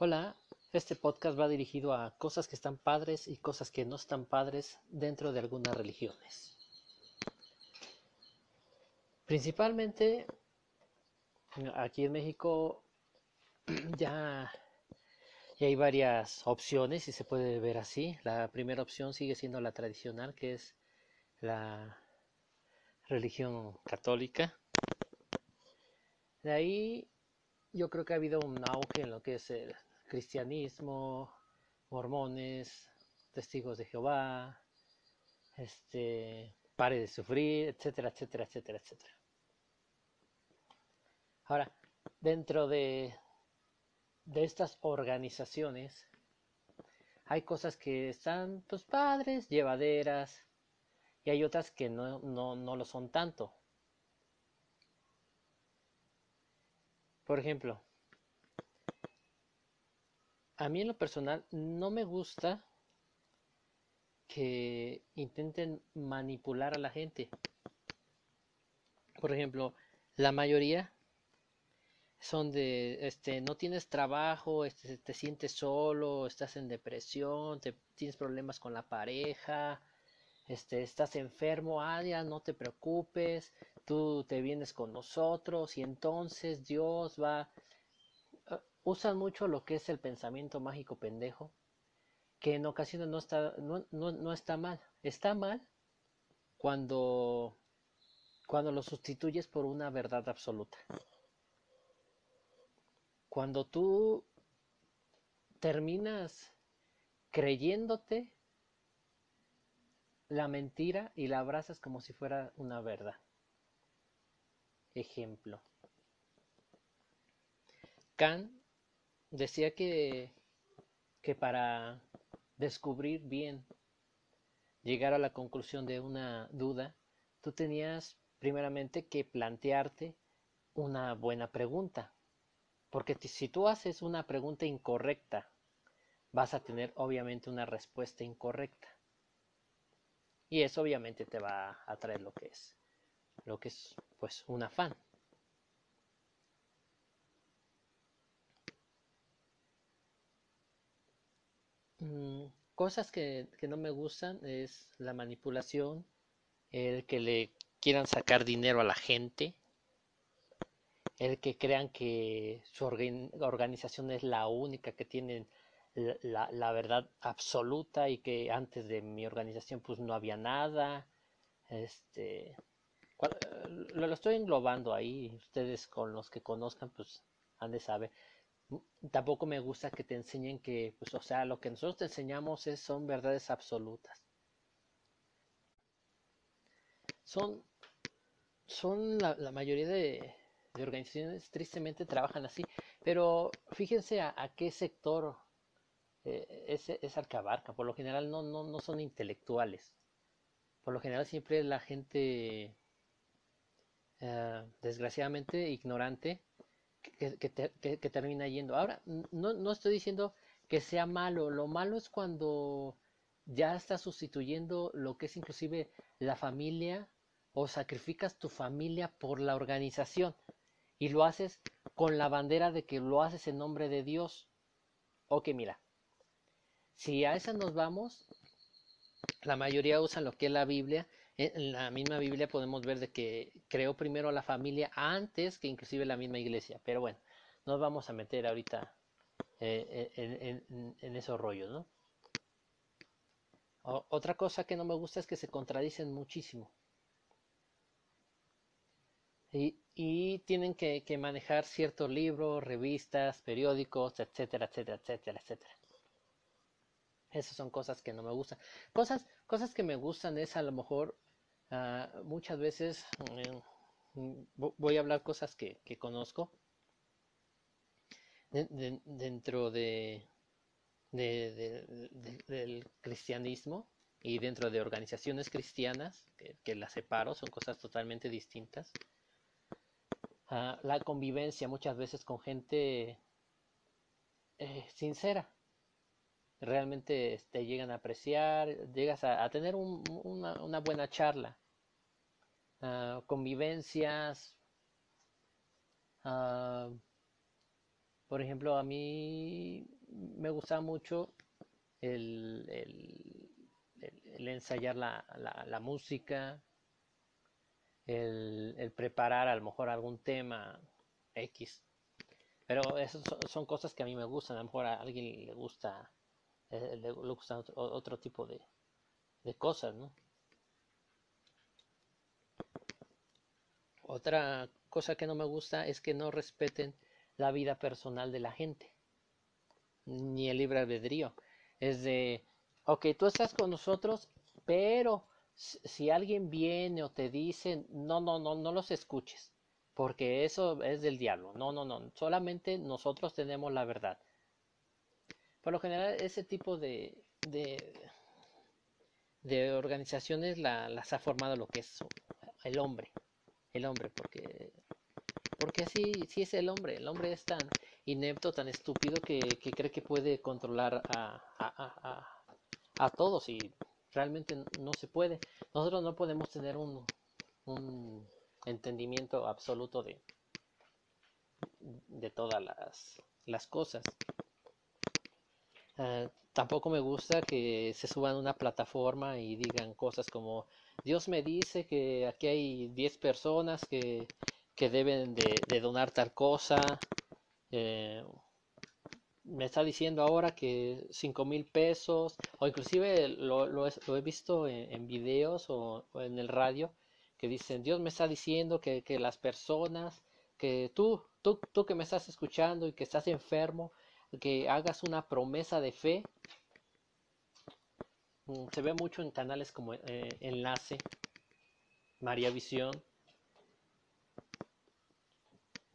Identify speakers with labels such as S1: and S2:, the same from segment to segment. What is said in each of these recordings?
S1: Hola, este podcast va dirigido a cosas que están padres y cosas que no están padres dentro de algunas religiones. Principalmente aquí en México ya, ya hay varias opciones y se puede ver así. La primera opción sigue siendo la tradicional, que es la religión católica. De ahí yo creo que ha habido un auge en lo que es el cristianismo, mormones, testigos de Jehová, este, pare de sufrir, etcétera, etcétera, etcétera, etcétera. Ahora, dentro de, de estas organizaciones hay cosas que están pues padres, llevaderas, y hay otras que no, no, no lo son tanto. Por ejemplo, a mí en lo personal no me gusta que intenten manipular a la gente. Por ejemplo, la mayoría son de, este, no tienes trabajo, este, te sientes solo, estás en depresión, te, tienes problemas con la pareja, este, estás enfermo, ah, no te preocupes, tú te vienes con nosotros y entonces Dios va... Usan mucho lo que es el pensamiento mágico pendejo, que en ocasiones no está, no, no está mal. Está mal cuando, cuando lo sustituyes por una verdad absoluta. Cuando tú terminas creyéndote la mentira y la abrazas como si fuera una verdad. Ejemplo. Kant decía que, que para descubrir bien, llegar a la conclusión de una duda, tú tenías primeramente que plantearte una buena pregunta. Porque si tú haces una pregunta incorrecta, vas a tener obviamente una respuesta incorrecta. Y eso obviamente te va a traer lo que es, lo que es pues un afán. Mm, cosas que, que no me gustan es la manipulación, el que le quieran sacar dinero a la gente, el que crean que su organización es la única que tienen la, la, verdad absoluta y que antes de mi organización pues no había nada. Este, lo, lo estoy englobando ahí, ustedes con los que conozcan pues han de saber. Tampoco me gusta que te enseñen que, pues, o sea, lo que nosotros te enseñamos es, son verdades absolutas. Son, son la, mayoría de, organizaciones tristemente trabajan así, pero fíjense a, qué sector eh, es, es abarca. Por lo general no, no, no son intelectuales. Por lo general siempre la gente eh, desgraciadamente ignorante que, que, termina yendo. Ahora, no, no estoy diciendo que sea malo. Lo malo es cuando ya estás sustituyendo lo que es inclusive la familia o sacrificas tu familia por la organización y lo haces con la bandera de que lo haces en nombre de Dios. Ok, mira, si a esa nos vamos, la mayoría usan lo que es la Biblia. En la misma Biblia podemos ver de que creó primero la familia antes que inclusive la misma iglesia. Pero bueno, nos vamos a meter ahorita eh, en, esos rollos, ¿no? otra cosa que no me gusta es que se contradicen muchísimo. Y, y tienen que, que manejar ciertos libros, revistas, periódicos, etcétera, etcétera, etcétera, etcétera. Esas son cosas que no me gustan. Cosas, cosas que me gustan es a lo mejor uh, muchas veces eh, voy a hablar cosas que, conozco de, de, dentro de, del cristianismo y dentro de organizaciones cristianas que, las separo, son cosas totalmente distintas. Uh, la convivencia muchas veces con gente eh, sincera realmente te llegan a apreciar, llegas a, tener una, buena charla, ah, convivencias, uh, Por ejemplo, a mí me gusta mucho el, ensayar la, música, el, preparar a lo mejor algún tema X. Pero esas son, cosas que a mí me gustan, a lo mejor a alguien le gusta, eh, le, gusta otro, tipo de, de cosas, ¿no? Otra cosa que no me gusta es que no respeten la vida personal de la gente, ni el libre albedrío. Es de, ok, tú estás con nosotros, pero si alguien viene o te dice, no, no, no, no los escuches, porque eso es del diablo. No, no, no, solamente nosotros tenemos la verdad. Por lo general, ese tipo de, de, organizaciones las ha formado lo que es el hombre. El hombre, porque porque así, sí es el hombre. El hombre es tan inepto, tan estúpido que, cree que puede controlar a, a, todos y realmente no se puede. Nosotros no podemos tener un, un entendimiento absoluto de, de todas las, las cosas. Ah, tampoco me gusta que se suban a una plataforma y digan cosas como Dios me dice que aquí hay 10 personas que que deben de, donar tal cosa. Eh, me está diciendo ahora que 5 mil pesos, o inclusive lo, lo, he visto en, videos o, en el radio, que dicen, Dios me está diciendo que, que las personas, que tú, tú, tú que me estás escuchando y que estás enfermo, que hagas una promesa de fe. Mm, se ve mucho en canales como eh, Enlace, María Visión,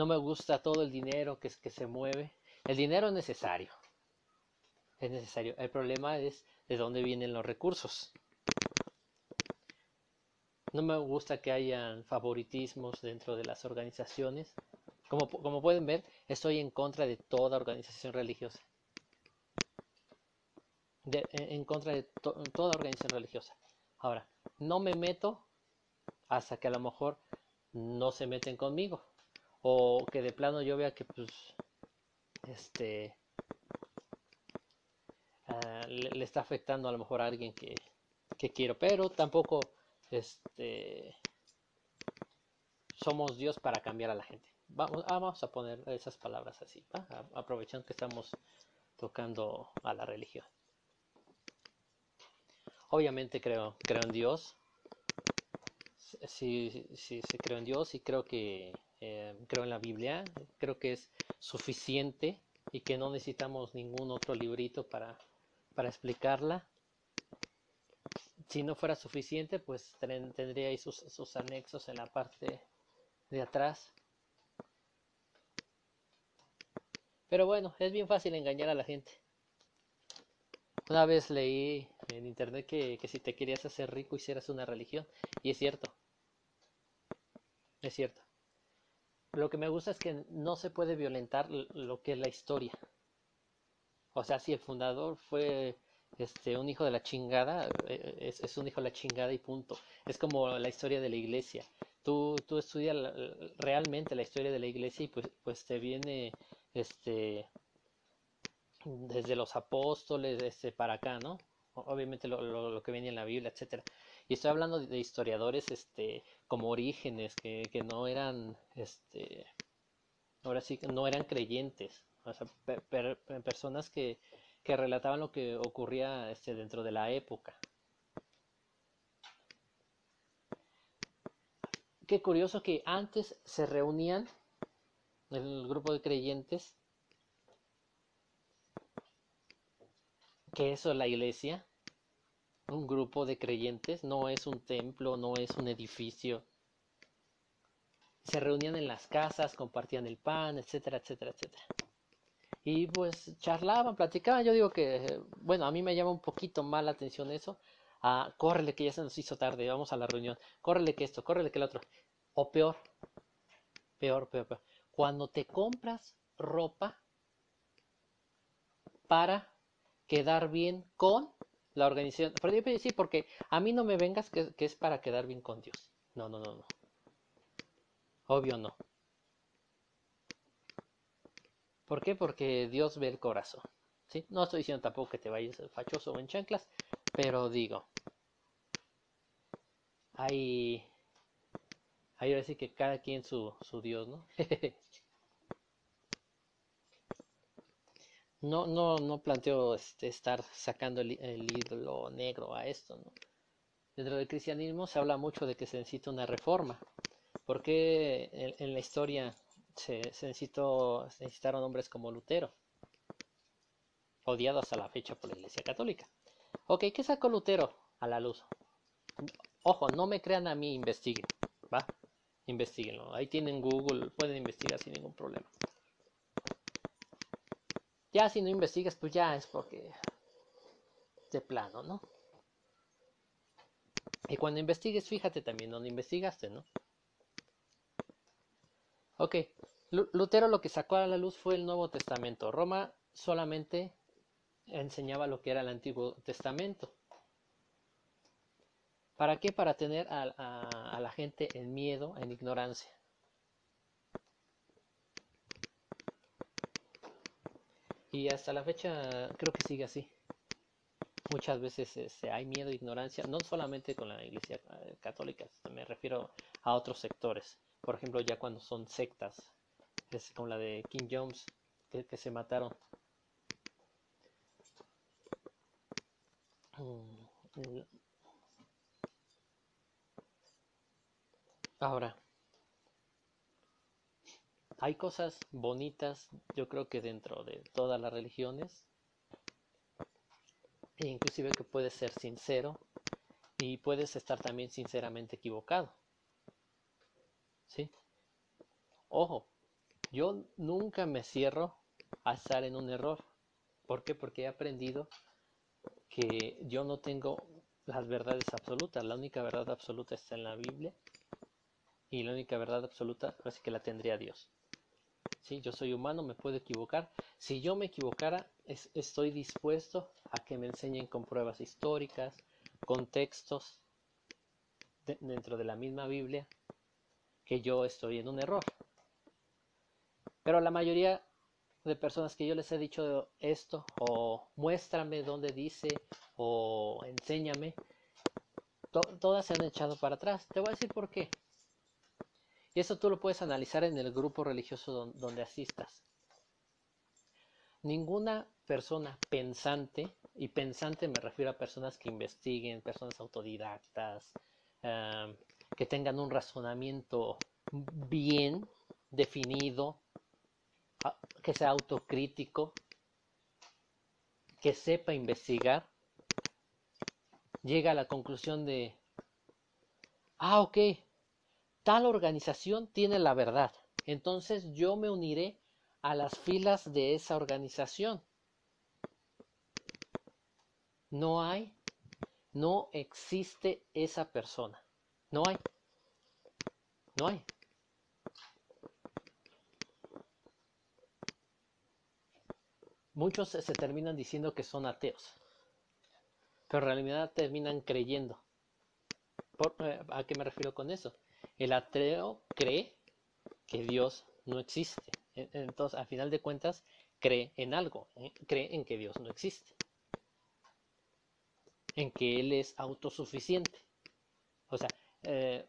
S1: no me gusta todo el dinero que, que se mueve. El dinero es necesario. Es necesario. El problema es de dónde vienen los recursos. No me gusta que hayan favoritismos dentro de las organizaciones. Como, pueden ver, estoy en contra de toda organización religiosa. en contra de toda organización religiosa. Ahora, no me meto hasta que a lo mejor no se meten conmigo o que de plano yo vea que pues este ah, le, está afectando a lo mejor a alguien que, quiero pero tampoco este somos Dios para cambiar a la gente vamos, ah, vamos a poner esas palabras así aprovechando que estamos tocando a la religión obviamente creo creo en Dios sí, sí, creo en Dios y creo que eh, creo en la Biblia, creo que es suficiente y que no necesitamos ningún otro librito para, para explicarla. Si no fuera suficiente, pues tendría ahí sus, sus anexos en la parte de atrás. Pero bueno, es bien fácil engañar a la gente. Una vez leí en internet que, que, si te querías hacer rico hicieras una religión. Y es cierto. Es cierto lo que me gusta es que no se puede violentar lo que es la historia. O sea, si el fundador fue este, un hijo de la chingada, eh, es, un hijo de la chingada y punto. Es como la historia de la iglesia. Tú, tú estudias realmente la historia de la iglesia y pues, pues te viene este, desde los apóstoles este, para acá, ¿no? Obviamente lo, lo, que viene en la Biblia, etcétera. Y estoy hablando de historiadores este, como Orígenes, que, no eran, este, ahora sí, no eran creyentes, o sea, personas que, que, relataban lo que ocurría este, dentro de la época. Qué curioso que antes se reunían el grupo de creyentes, que eso es la iglesia, un grupo de creyentes, no es un templo, no es un edificio. Se reunían en las casas, compartían el pan, etcétera, etcétera, etcétera. Y pues charlaban, platicaban. Yo digo que, bueno, a mí me llama un poquito mal la atención eso. Ah, córrele que ya se nos hizo tarde, vamos a la reunión. Córrele que esto, córrele que el otro. O peor, peor, peor, peor. Cuando te compras ropa para quedar bien con la organización. Sí, porque a mí no me vengas que, es para quedar bien con Dios. No, no, no, no. Obvio no. ¿Por qué? Porque Dios ve el corazón. ¿sí? No estoy diciendo tampoco que te vayas fachoso o en chanclas, pero digo, hay, hay decir que cada quien su, su Dios, ¿no? no, no, no planteo este, estar sacando el, ídolo negro a esto, ¿no? Dentro del cristianismo se habla mucho de que se necesita una reforma, porque en, la historia se, se, necesitó, se necesitaron hombres como Lutero, odiado hasta la fecha por la Iglesia Católica. Ok, ¿qué sacó Lutero a la luz? Ojo, no me crean a mí, investiguen, ¿va? Investíguenlo. Ahí tienen Google, pueden investigar sin ningún problema. Ya si no investigas, pues ya es porque de plano, ¿no? Y cuando investigues, fíjate también donde investigaste, ¿no? Ok, Lutero lo que sacó a la luz fue el Nuevo Testamento. Roma solamente enseñaba lo que era el Antiguo Testamento. ¿Para qué? Para tener a, la gente en miedo, en ignorancia. Y hasta la fecha creo que sigue así. Muchas veces este, hay miedo e ignorancia, no solamente con la iglesia eh, católica, me refiero a otros sectores. Por ejemplo, ya cuando son sectas, es como la de King Jones, que se mataron Mm, ahora, hay cosas bonitas, yo creo que dentro de todas las religiones, e inclusive que puedes ser sincero y puedes estar también sinceramente equivocado. ¿Sí? Ojo, yo nunca me cierro a estar en un error. ¿Por qué? Porque he aprendido que yo no tengo las verdades absolutas, la única verdad absoluta está en la Biblia y la única verdad absoluta es que la tendría Dios. ¿Sí? Yo soy humano, me puedo equivocar. Si yo me equivocara, estoy dispuesto a que me enseñen con pruebas históricas, con textos dentro de la misma Biblia, que yo estoy en un error. Pero la mayoría de personas que yo les he dicho esto o muéstrame dónde dice o enséñame, todas se han echado para atrás. Te voy a decir por qué. Y eso tú lo puedes analizar en el grupo religioso donde asistas. Ninguna persona pensante, y pensante me refiero a personas que investiguen, personas autodidactas, que tengan un razonamiento bien definido, que sea autocrítico, que sepa investigar, llega a la conclusión de, ah, ok, tal organización tiene la verdad, entonces yo me uniré a las filas de esa organización. No hay, no existe esa persona. No hay. No hay. Muchos se terminan diciendo que son ateos, pero en realidad terminan creyendo. Eh, ¿A qué me refiero con eso? El ateo cree que Dios no existe. E, entonces, a final de cuentas, cree en algo, ¿eh? cree en que Dios no existe, en que Él es autosuficiente. O sea, eh,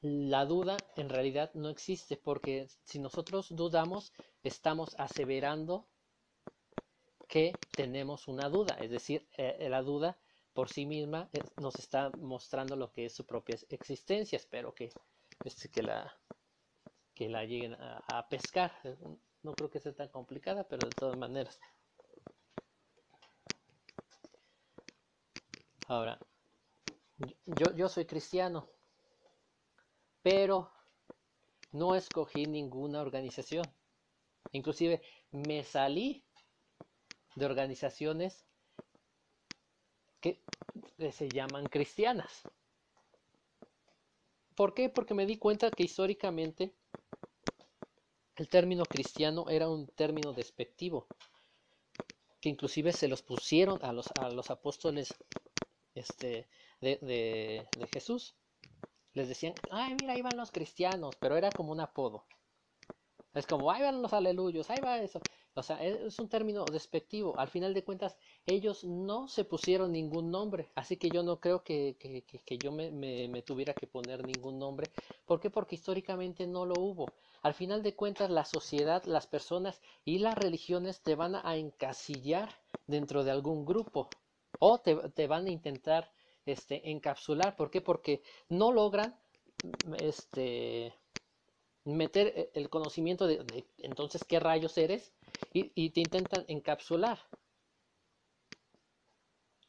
S1: la duda en realidad no existe porque si nosotros dudamos estamos aseverando que tenemos una duda, es decir, eh, la duda por sí misma eh, nos está mostrando lo que es su propia existencia. Espero que, este, que, la, que la lleguen a, pescar. No creo que sea tan complicada, pero de todas maneras. Ahora, yo, yo soy cristiano, pero no escogí ninguna organización. Inclusive me salí de organizaciones que se llaman cristianas. ¿Por qué? Porque me di cuenta que históricamente el término cristiano era un término despectivo, que inclusive se los pusieron a los, a los apóstoles este, de, de Jesús. Les decían, ay, mira, ahí van los cristianos, pero era como un apodo. Es como, ahí van los aleluyos, ahí va eso. O sea, es un término despectivo. Al final de cuentas, ellos no se pusieron ningún nombre. Así que yo no creo que, que, que yo me, me, tuviera que poner ningún nombre. ¿Por qué? Porque históricamente no lo hubo. Al final de cuentas, la sociedad, las personas y las religiones te van a encasillar dentro de algún grupo. O te, te van a intentar este, encapsular. ¿Por qué? Porque no logran este, meter e, el conocimiento de entonces qué rayos eres y, te intentan encapsular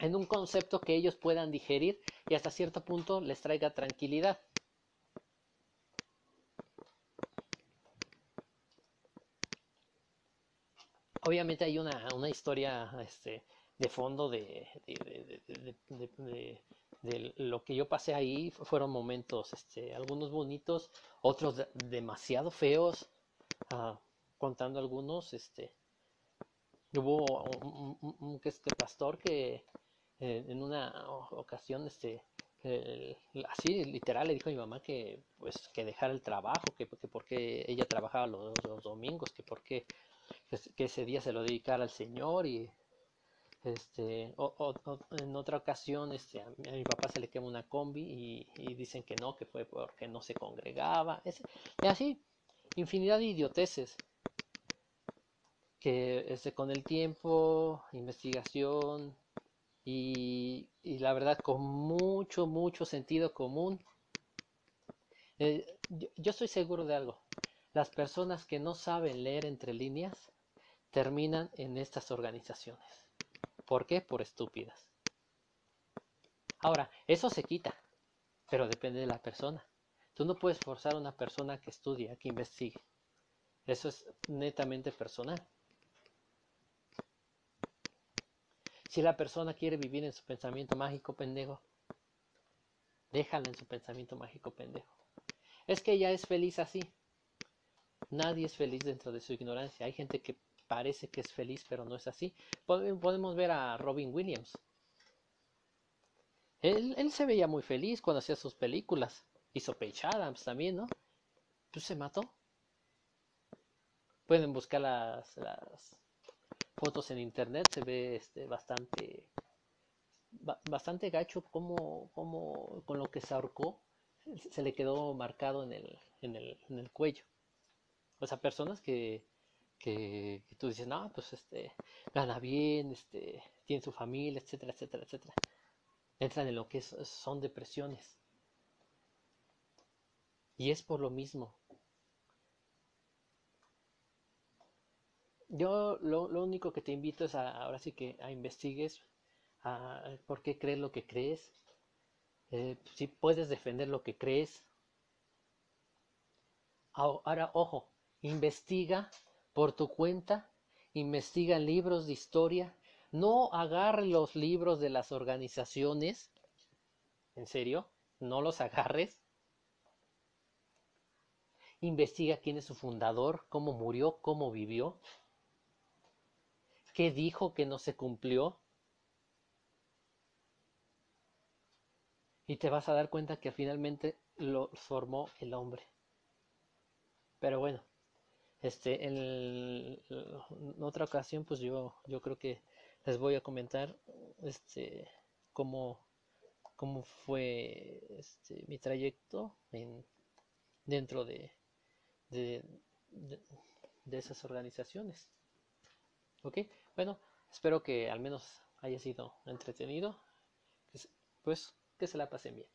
S1: en un concepto que ellos puedan digerir y hasta cierto punto les traiga tranquilidad. Obviamente hay una, una historia este, de fondo de, de, lo que yo pasé ahí. Fueron momentos, este, algunos bonitos, otros demasiado feos. Uh, contando algunos, este, hubo un, un, este pastor que eh, en una ocasión, este, así literal le dijo a mi mamá que pues que dejara el trabajo, que, que porque ella trabajaba los, domingos, que porque que ese día se lo dedicara al Señor y este o, en otra ocasión este a mi, a mi, papá se le quema una combi y, y, dicen que no que fue porque no se congregaba es, y así infinidad de idioteces que este, con el tiempo, investigación y, y la verdad con mucho, mucho sentido común, eh, yo, yo estoy seguro de algo. Las personas que no saben leer entre líneas terminan en estas organizaciones. ¿Por qué? Por estúpidas. Ahora, eso se quita, pero depende de la persona. Tú no puedes forzar a una persona que estudie, que investigue. Eso es netamente personal. Si la persona quiere vivir en su pensamiento mágico pendejo, déjala en su pensamiento mágico pendejo. Es que ella es feliz así. Nadie es feliz dentro de su ignorancia. Hay gente que parece que es feliz, pero no es así. Podemos ver a Robin Williams. Él, él se veía muy feliz cuando hacía sus películas. Hizo Page Adams también, ¿no? Pues se mató. Pueden buscar las, las fotos en internet se ve este bastante bastante gacho como, como con lo que se ahorcó se le quedó marcado en el, en el, en el cuello. O sea personas que, que, tú dices no pues este gana bien este tiene su familia etcétera etcétera etcétera entran en lo que es, son depresiones. Y es por lo mismo yo lo, único que te invito es a, ahora sí que a investigues a, por qué crees lo que crees, eh, si puedes defender lo que crees. Ahora, ojo, investiga por tu cuenta, investiga libros de historia, no agarre los libros de las organizaciones, en serio, no los agarres. Investiga quién es su fundador, cómo murió, cómo vivió, ¿Qué dijo que no se cumplió? Y te vas a dar cuenta que finalmente lo formó el hombre. Pero bueno, este, en, otra ocasión, pues yo, yo creo que les voy a comentar este, cómo, cómo fue este, mi trayecto en, dentro de, de, de, de esas organizaciones. ¿Ok? Bueno, espero que al menos haya sido entretenido. Pues que se la pasen bien.